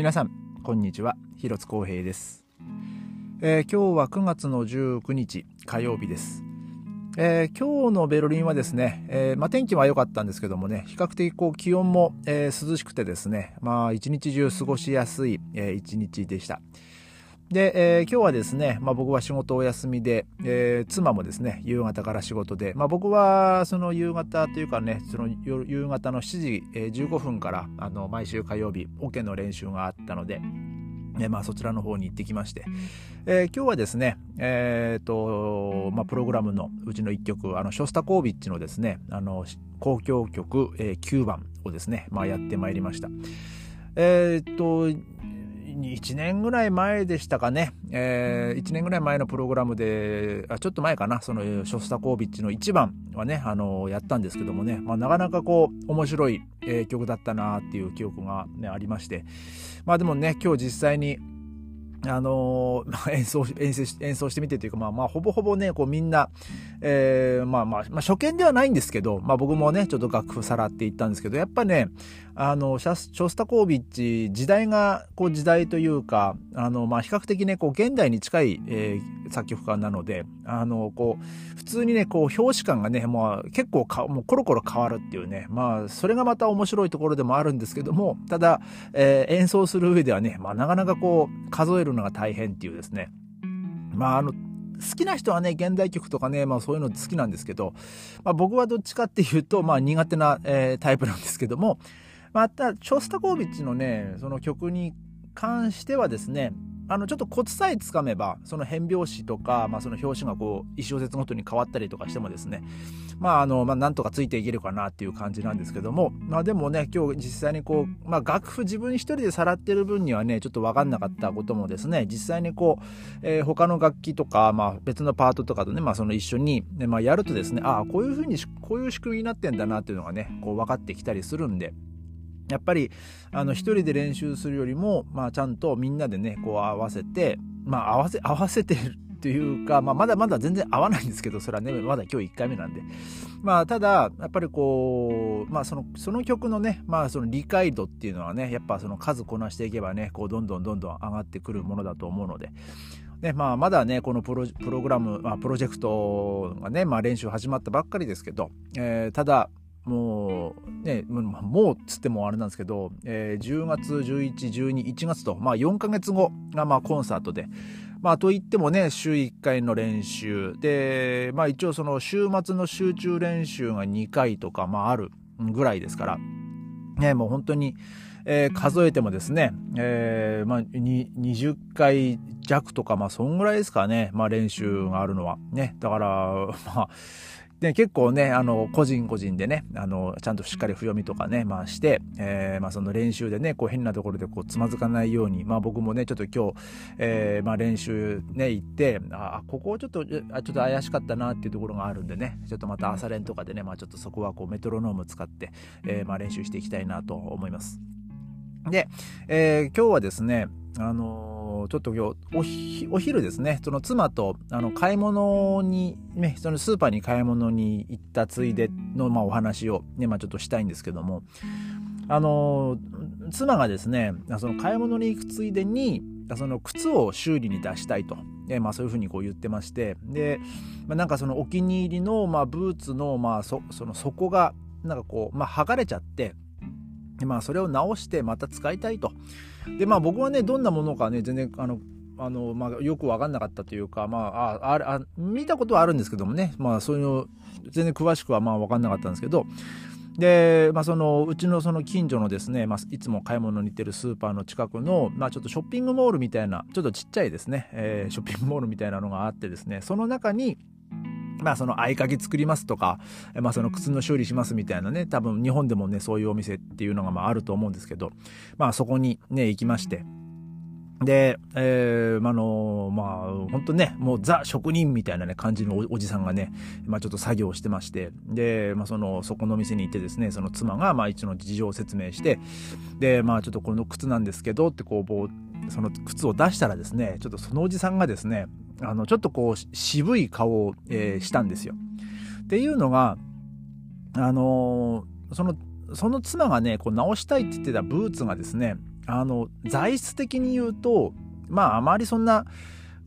皆さんこんにちは。広津光平です、えー、今日は9月の19日火曜日です、えー、今日のベルリンはですね、えー、まあ、天気は良かったんですけどもね比較的こう気温も、え涼しくてですねまあ一日中過ごしやすい、え一日でした。で、えー、今日はですね、まあ、僕は仕事お休みで、えー、妻もですね、夕方から仕事で、まあ、僕はその夕方というかね、その夕方の7時、えー、15分からあの毎週火曜日、オ、ケの練習があったので、えまあ、そちらの方に行ってきまして、えー、今日はですね、えーとまあ、プログラムのうちの1曲あのショスタコービッチのですねあの交響曲、えー、9番をですね、まあ、やってまいりました。えー、っと1年ぐらい前でしたかね、えー、1年ぐらい前のプログラムであちょっと前かな。そのショスタコービッチの1番はねあのやったんですけどもね、まあ、なかなかこう面白い、えー、曲だったなっていう記憶が、ね、ありまして。まあでもね今日実際にあの ー、演奏演奏演奏してみてというか、まあ、まあ、ほぼほぼね、こうみんな、えー、まあまあ、まあ、初見ではないんですけど、まあ僕もね、ちょっと楽譜さらっていったんですけど、やっぱね、あの、ショスタコービッチ、時代が、こう時代というか、あの、まあ比較的ね、こう現代に近い、えー、作曲家なので、あの、こう、普通にね、こう表紙感がね、もう結構か、もうコロコロ変わるっていうね、まあ、それがまた面白いところでもあるんですけども、ただ、えー、演奏する上ではね、まあなかなかこう、数えるのが大変っていうですね、まああの、好きな人はね、現代曲とかね、まあそういうの好きなんですけど、まあ僕はどっちかっていうと、まあ苦手な、えー、タイプなんですけども、また、ショスタコービッチのね、その曲に関してはですね、あのちょっとコツさえつかめばその変拍子とか、まあ、その表紙がこう1小節ごとに変わったりとかしてもですねまああの、まあ、なんとかついていけるかなっていう感じなんですけども、まあ、でもね今日実際にこう、まあ、楽譜自分一人でさらってる分にはねちょっと分かんなかったこともですね実際にこう、えー、他の楽器とか、まあ、別のパートとかとね、まあ、その一緒に、ねまあ、やるとですねああこういうふうにこういう仕組みになってんだなっていうのがねこう分かってきたりするんで。やっぱりあの一人で練習するよりも、まあ、ちゃんとみんなでねこう合わせて、まあ、合わせ 合わせてるっていうか、まあ、まだまだ全然合わないんですけどそれはねまだ今日1回目なんで、まあ、ただやっぱりこう、まあ、そのその曲のね、まあ、その理解度っていうのはねやっぱその数こなしていけばねこうどんどんどんどん上がってくるものだと思うので。ねまあ、まだねこのプロプログラム、まあ、プロジェクトがね、まあ、練習始まったばっかりですけど、えー、ただもうねもうっつってもあれなんですけど、えー、10月11、12、1月と、まあ、4ヶ月後がまあコンサートで。まあ、といってもね、週1回の練習。で、まあ一応その週末の集中練習が2回とか、まああるぐらいですから、ね、もう本当に、えー、数えてもですね、えー、まあ、20回弱とか、まあ、そんぐらいですかね、まあ、練習があるのは。ね、だから、まあ、で、結構ね、あの、個人個人でね、あの、ちゃんとしっかり譜読みとかね、まあして、えー、まあその練習でね、こう変なところでこうつまずかないように、まあ僕もね、ちょっと今日、えー、まあ練習ね、行って、あ、ここちょっと、ちょっと怪しかったなっていうところがあるんでね、ちょっとまた朝練とかでね、まあちょっとそこはこうメトロノーム使って、えー、まあ練習していきたいなと思います。で、えー、今日はですね、あのちょっと今日お昼ですね。その妻とあの買い物に、ね、そのスーパーに買い物に行ったついでの、まあ、お話をね、まあ、ちょっとしたいんですけども。あの妻がですねその買い物に行くついでにその靴を修理に出したいと、えまあ、そういうふうにこう言ってまして。で、まあ、なんかそのお気に入りの、まあ、ブーツの,、まあそ、その底がなんかこう、まあ、剥がれちゃってでまあそれを直してまた使いたいと。でまあ僕はねどんなものかね全然あのあの、まあ、よく分かんなかったというか、まあ、ああ見たことはあるんですけどもね、まあ、そういうの全然詳しくはまあ分かんなかったんですけど。で、まあ、そのうちのその近所のですね、まあ、いつも買い物に行ってるスーパーの近くの、まあ、ちょっとショッピングモールみたいなちょっとちっちゃいですね、えー、ショッピングモールみたいなのがあってですね。その中にまあその合鍵作りますとか、まあその靴の修理しますみたいなね、多分日本でもね、そういうお店っていうのがまああると思うんですけど、まあそこにね、行きまして、で、えー、あのまあ、本当ね、もうザ職人みたいなね、感じのおじさんがね、まあちょっと作業してまして、で、まあその、そこの店に行ってですね、その妻が、まあ一応の事情を説明して、で、まあちょっとこの靴なんですけど、ってこう、その靴を出したらですね、ちょっとそのおじさんがですね、あの、ちょっとこう、渋い顔を、えー、したんですよ。っていうのが、あのー、その、その妻がね、こう直したいって言ってたブーツがですね、あの、材質的に言うと、まあ、あまりそんな、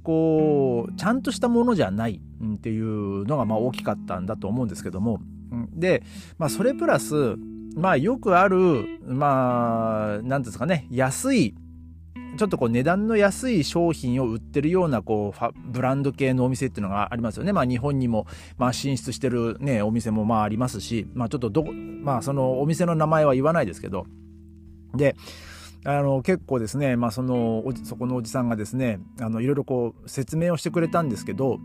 こう、ちゃんとしたものじゃないっていうのが、まあ、大きかったんだと思うんですけども。で、まあ、それプラス、まあ、よくある、まあ、なんですかね、安い、ちょっとこう値段の安い商品を売ってるようなこうブランド系のお店っていうのがありますよね。まあ日本にもまあ進出してるね、お店もまあありますし、まあちょっとど、まあそのお店の名前は言わないですけど、で、あの結構ですね、まあ、そのそこのおじさんがですねあのいろいろこう説明をしてくれたんですけど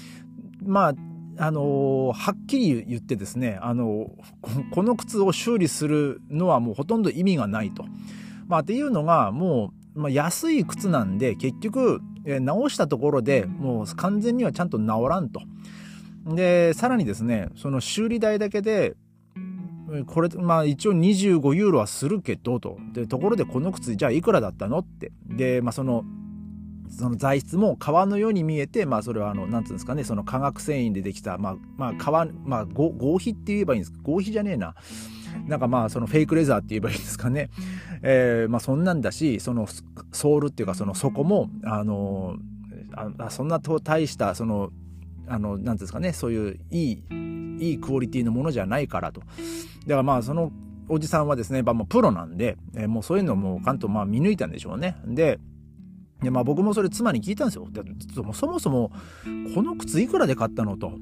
まああのはっきり言ってですねあのこの靴を修理するのはもうほとんど意味がないと。まあ、っていうのがもう、まあ、安い靴なんで結局、え直したところでもう完全にはちゃんと治らんと。でさらにですねその修理代だけでこれ、まあ一応25ユーロはするけど、と。で、ところでこの靴、じゃあいくらだったのって。で、まあその、その材質も革のように見えて、まあそれはあの、なんつうんですかね、その化学繊維でできた、まあ、まあ革、まあ合皮って言えばいいんです合皮じゃねえな。なんかまあそのフェイクレザーって言えばいいですかね。えー、まあそんなんだし、そのソールっていうかその底も、あのあそんなと大したそのあの、なんですかね、そういういい、いいクオリティのものじゃないからと。だからまあ、そのおじさんはですね、まあ、もうプロなんで、えー、もうそういうのも関東まあ見抜いたんでしょうね。で、でまあ、僕もそれ妻に聞いたんですよ。でそもそも、この靴いくらで買ったのと。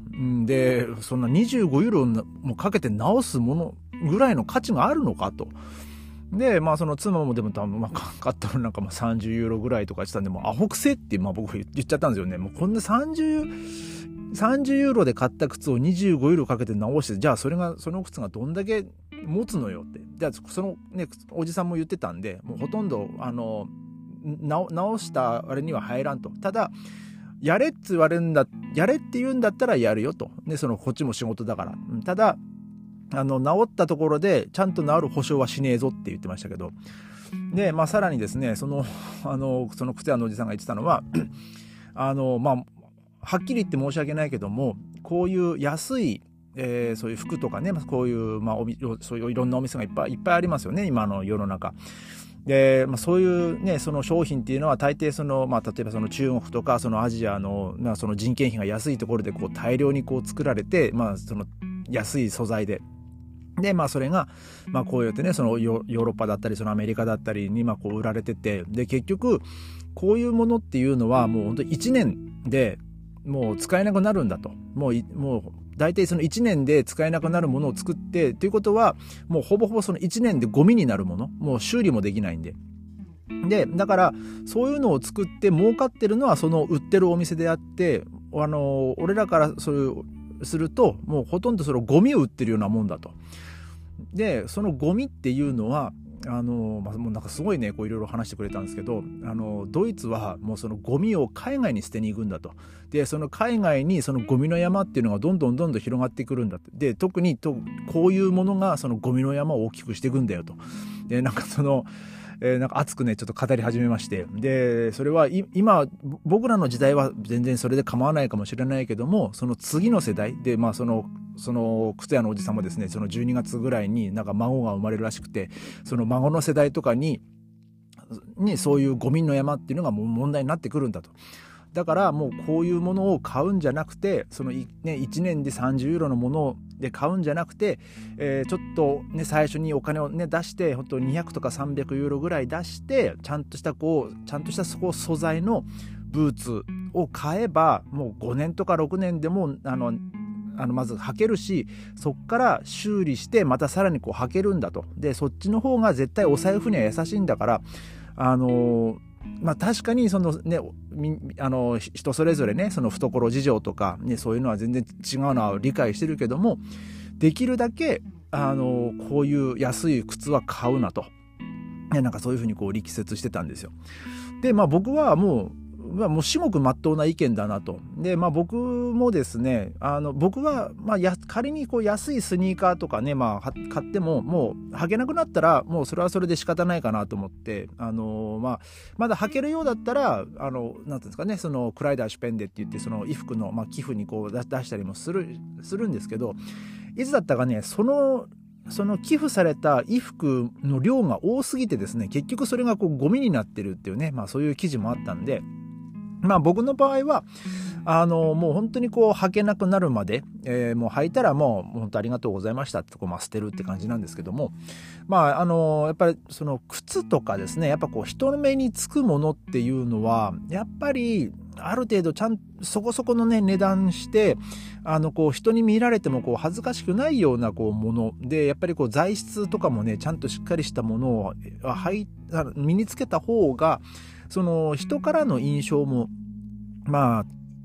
で、そんな25ユーロもかけて直すものぐらいの価値があるのかと。で、まあその妻もでも多分、まあ買ったのなんかまあ30ユーロぐらいとかしたんで、もうアホくせって、まあ僕言っちゃったんですよね。もうこんな30、30ユーロで買った靴を25ユーロかけて直して、じゃあそれが、その靴がどんだけ持つのよって。じゃあそのね、おじさんも言ってたんで、もうほとんど、あの、直したあれには入らんと。ただ、やれって言われるんだ、やれって言うんだったらやるよと。ね、その、こっちも仕事だから。ただ、あの、治ったところで、ちゃんと治る保証はしねえぞって言ってましたけど。で、まあ、さらにですね、その、あの、その靴屋のおじさんが言ってたのは、あの、まあ、はっきり言って申し訳ないけどもこういう安いえー、そういう服とかねこういう、まあ、おそういういろんなお店がいっぱいいっぱいありますよね今の世の中。で、まあ、そういうねその商品っていうのは大抵その、まあ、例えばその中国とかそのアジアの,、まあその人件費が安いところでこう大量にこう作られて、まあ、その安い素材でで、まあそれが、まあこうやってね、そのヨーロッパだったり、そのアメリカだったりに、まあこう売られてて、で、結局、こういうものっていうのはもう本当1年で、もう使えなくなるんだと。もう、もう、大体その1年で使えなくなるものを作って、ということは、もうほぼほぼその1年でゴミになるもの、もう修理もできないんで。で、だから、そういうのを作って儲かってるのはその売ってるお店であって、あの、俺らからそういうすると、もうほとんどそのゴミを売ってるようなもんだと。で、そのゴミっていうのは、あの、まあ、もうなんかすごいね、こういろいろ話してくれたんですけど、あの、ドイツはもうそのゴミを海外に捨てに行くんだと。で、その海外にそのゴミの山っていうのがどんどんどんどん広がってくるんだって。で、特にとこういうものがそのゴミの山を大きくしていくんだよと。で、なんかその、えー、なんか熱くね、ちょっと語り始めまして。で、それは今、僕らの時代は全然それで構わないかもしれないけども、その次の世代で、まあその、その靴屋のおじさんもですね、その12月ぐらいになんか孫が生まれるらしくて、その孫の世代とかに、にそういうゴミの山っていうのがもう問題になってくるんだと。だからもうこういうものを買うんじゃなくてその、ね、1年で30ユーロのもので買うんじゃなくて、えー、ちょっと、ね、最初にお金を、ね、出して本当200とか300ユーロぐらい出してちゃんとしたこうちゃんとしたそこ素材のブーツを買えばもう5年とか6年でもあのあのまず履けるしそっから修理してまたさらにこう履けるんだと。でそっちの方が絶対お財布には優しいんだからあのーまあ確かにそのね、あの人それぞれね、その懐事情とか、ね、そういうのは全然違うのは理解してるけども、できるだけ、あの、こういう安い靴は買うなと。ね、なんかそういうふうにこう力説してたんですよ。で、まあ僕はもう、まあ、もう至極まっとうな意見だなと。で、まあ僕もですね、あの、僕は、まあや、仮にこう安いスニーカーとかね、まあ買っても、もう履けなくなったら、もうそれはそれで仕方ないかなと思って、あの、まあ、まだ履けるようだったら、あの、なんていうんですかね、そのクライダーシュペンデって言って、その衣服の、まあ、寄付にこう出したりもする、するんですけど、いつだったかね、その、その寄付された衣服の量が多すぎてですね、結局それがこうゴミになってるっていうね、まあそういう記事もあったんで、まあ僕の場合は、あの、もう本当にこう履けなくなるまで、えー、もう履いたらもう本当ありがとうございましたってこう、まあ、捨てるって感じなんですけども、まああの、やっぱりその靴とかですね、やっぱこう人の目につくものっていうのは、やっぱりある程度ちゃんそこそこのね値段してあのこう人に見られてもこう恥ずかしくないようなこうものでやっぱりこう材質とかもねちゃんとしっかりしたものをはい身につけた方がその人からの印象もまあ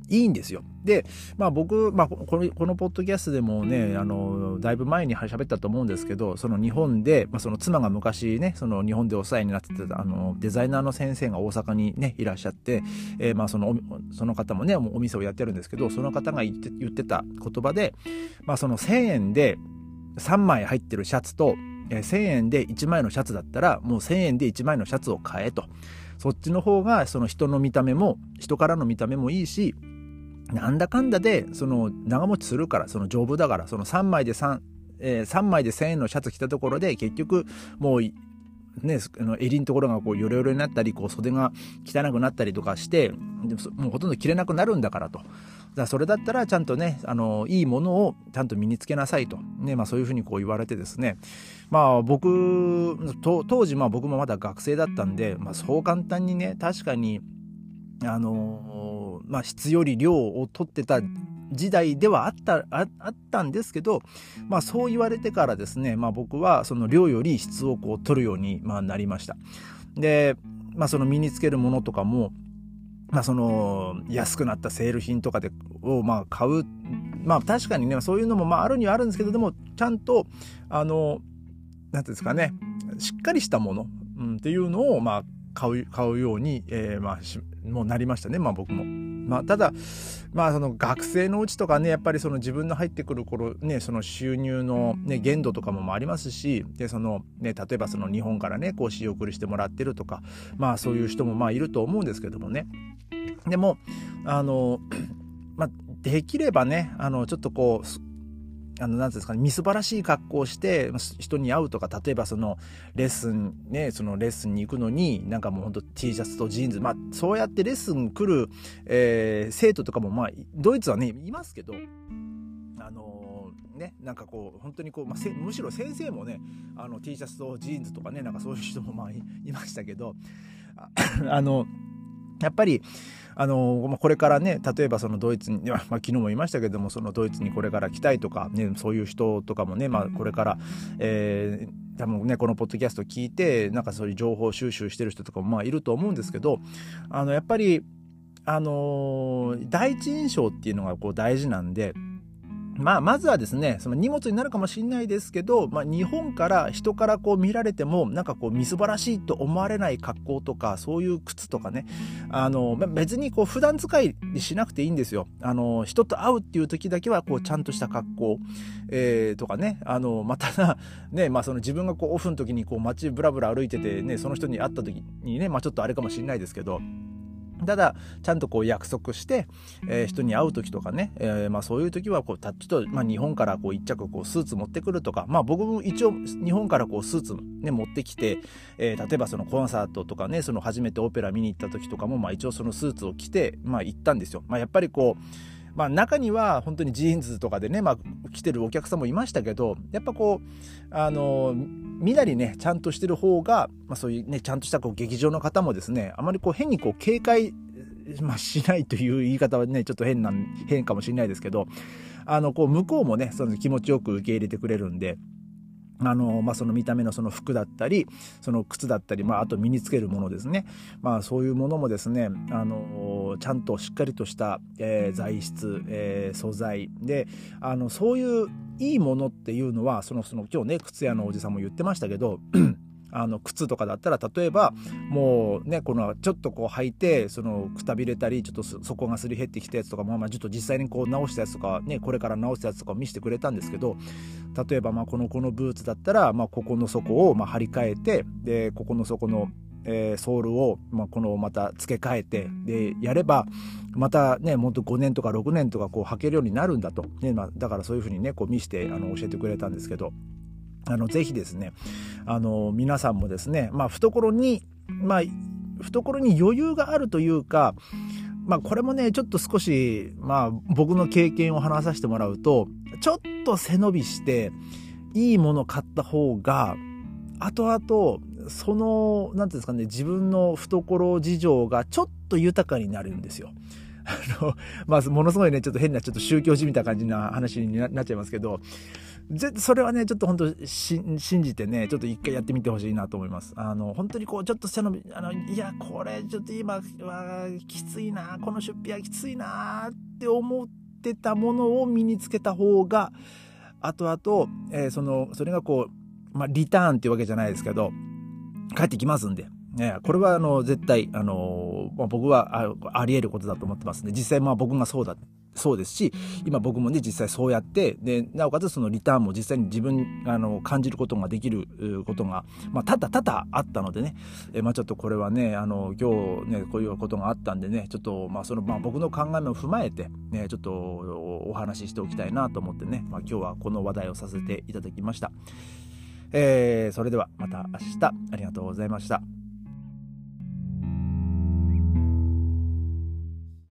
いいんですよ。で、まあ僕、まあ、このこのポッドキャストでもねあのだいぶ前に喋ったと思うんですけどその日本で、まあ、その妻が昔ねその日本でお世話になってたあのデザイナーの先生が大阪にねいらっしゃって、えー、まあそのその方もねお店をやってるんですけどその方が言って言ってた言葉で、まあ、その1,000円で3枚入ってるシャツと、えー、1,000円で1枚のシャツだったらもう1,000円で1枚のシャツを買えと。そっちの方がその人の見た目も人からの見た目もいいしなんだかんだでその長持ちするからその丈夫だからその3枚で 3, えー、3枚で1000円のシャツ着たところで結局もうね、あの襟のところがこうヨレヨレになったりこう袖が汚くなったりとかしてもうほとんど着れなくなるんだからと。だそれだったらちゃんとねあのいいものをちゃんと身につけなさいと、ねまあ、そういうふうにこう言われてですねまあ僕当時まあ僕もまだ学生だったんで、まあ、そう簡単にね確かにあのまあ、質より量を取ってた時代ではあったあったんですけど、まあ、そう言われてからですね、まあ、僕はその量より質をこう取るように、なりました。で、まあ、その身につけるものとかも、まあ、その安くなったセール品とかでをまあ買うまあ確かにねそういうのもまああるにはあるんですけどでもちゃんとあのなんていうんですかねしっかりしたもの、うん、っていうのをまあ買う買うように、えー、まあもうなりましたねまあ僕も。まあ、ただ、まあ、その学生のうちとかねやっぱりその自分の入ってくる頃ねその収入の、ね、限度とかもありますしでその、ね、例えばその日本からねこう仕送りしてもらってるとかまあそういう人もまあいると思うんですけどもね。でもあの、まあ、できればねあのちょっとこうあの、なんですかね、みすばらしい格好をして人に会うとか、例えばそのレッスン、ね、そのレッスンに行くのに、なんかもうほんと T シャツとジーンズ、まあそうやってレッスン来る、えー、生徒とかもまあ、ドイツはね、いますけど、あのー、ね、なんかこう、本当にこう、まあ、むしろ先生もね、あの T シャツとジーンズとかね、なんかそういう人もまあ いましたけど、あの、やっぱり、あのこれからね例えばそのドイツに、まあ、昨日も言いましたけどもそのドイツにこれから来たいとか、ね、そういう人とかもね、まあ、これから、えー、多分ねこのポッドキャスト聞いてなんかそういう情報収集してる人とかもまあいると思うんですけどあのやっぱりあの第一印象っていうのがこう大事なんで。まあ、まずはですね、その荷物になるかもしれないですけど、まあ、日本から人からこう見られても、なんかこう、みすばらしいと思われない格好とか、そういう靴とかね、あの、別にこう、普段使いしなくていいんですよ。あの、人と会うっていう時だけは、こう、ちゃんとした格好、えー、とかね、あの、またな、ね、まあ、その自分がこう、オフの時にこう、街ブラブラ歩いててね、その人に会った時にね、まあ、ちょっとあれかもしれないですけど、ただ、ちゃんとこう約束して、えー、人に会う時とかね、えー、まあそういう時はこう、タッチと、まあ日本からこう一着こうスーツ持ってくるとか、まあ僕も一応日本からこうスーツね、持ってきて、えー、例えばそのコンサートとかね、その初めてオペラ見に行った時とかも、まあ一応そのスーツを着て、まあ行ったんですよ。まあやっぱりこう、まあ、中には本当にジーンズとかでね、まあ、来てるお客さんもいましたけどやっぱこうあのみなりねちゃんとしてる方が、まあ、そういうねちゃんとしたこう劇場の方もですねあまりこう変にこう警戒まあ、しないという言い方はねちょっと変な変かもしれないですけどあのこう向こうもねその気持ちよく受け入れてくれるんであの、まあ、その見た目のその服だったり、その靴だったり、まあ、あと身につけるものですね。まあ、そういうものもですね、あの、ちゃんとしっかりとした、えー、材質、えー、素材で、あの、そういういいものっていうのは、その、その、今日ね、靴屋のおじさんも言ってましたけど、あの靴とかだったら例えばもうねこのちょっとこう履いてそのくたびれたりちょっと底がすり減ってきたやつとかまあまあちょっと実際にこう直したやつとかねこれから直したやつとかを見せてくれたんですけど例えばまあこのこのブーツだったらまあここの底をまあ張り替えてでここの底のえー、ソールを、まあ、このまた付け替えてでやればまたねもっと5年とか6年とかこう履けるようになるんだと、ねまあ、だからそういうふうにねこう見せてあの教えてくれたんですけど。あの、ぜひですね、あの、皆さんもですね、まあ、懐に、まあ、懐に余裕があるというか、まあ、これもね、ちょっと少し、まあ、僕の経験を話させてもらうと、ちょっと背伸びして、いいもの買った方が、後々、その、なんていうんですかね、自分の懐事情がちょっと豊かになるんですよ。あの、まあ、ものすごいね、ちょっと変な、ちょっと宗教じみた感じな話になっちゃいますけど、それはね、ちょっと本当信じてね、ちょっと一回やってみてほしいなと思います。あの、本当にこう、ちょっと背伸び、あの、いや、これちょっと今はきついな、この出費はきついなって思ってたものを身につけた方が、後々、えー、その、それがこう、まあ、リターンっていうわけじゃないですけど、帰ってきますんで、ね、これはあの絶対、あのまあ、僕はあり得ることだと思ってますんで、実際まあ僕がそうだ、そうですし、今僕もね、実際そうやって、で、なおかつそのリターンも実際に自分、あの、感じることができることが、まあ、ただただあったのでね、えまあ、ちょっとこれはね、あの、今日ね、こういうことがあったんでね、ちょっと、まあ、その、まあ、僕の考えも踏まえて、ね、ちょっとお話ししておきたいなと思ってね、まあ、今日はこの話題をさせていただきました。えー、それではまた明日ありがとうございました。